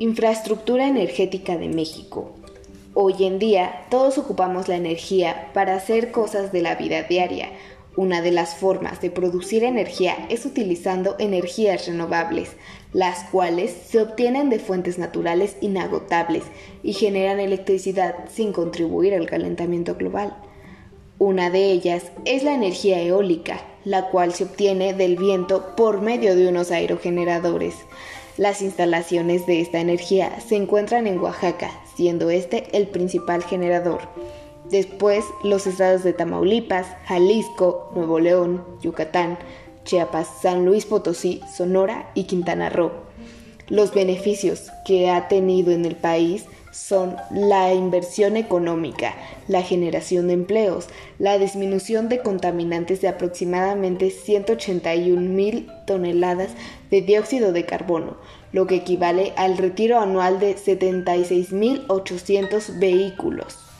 Infraestructura energética de México. Hoy en día todos ocupamos la energía para hacer cosas de la vida diaria. Una de las formas de producir energía es utilizando energías renovables, las cuales se obtienen de fuentes naturales inagotables y generan electricidad sin contribuir al calentamiento global. Una de ellas es la energía eólica, la cual se obtiene del viento por medio de unos aerogeneradores. Las instalaciones de esta energía se encuentran en Oaxaca, siendo este el principal generador. Después, los estados de Tamaulipas, Jalisco, Nuevo León, Yucatán, Chiapas, San Luis Potosí, Sonora y Quintana Roo. Los beneficios que ha tenido en el país son la inversión económica, la generación de empleos, la disminución de contaminantes de aproximadamente 181 mil toneladas de dióxido de carbono, lo que equivale al retiro anual de 76.800 vehículos.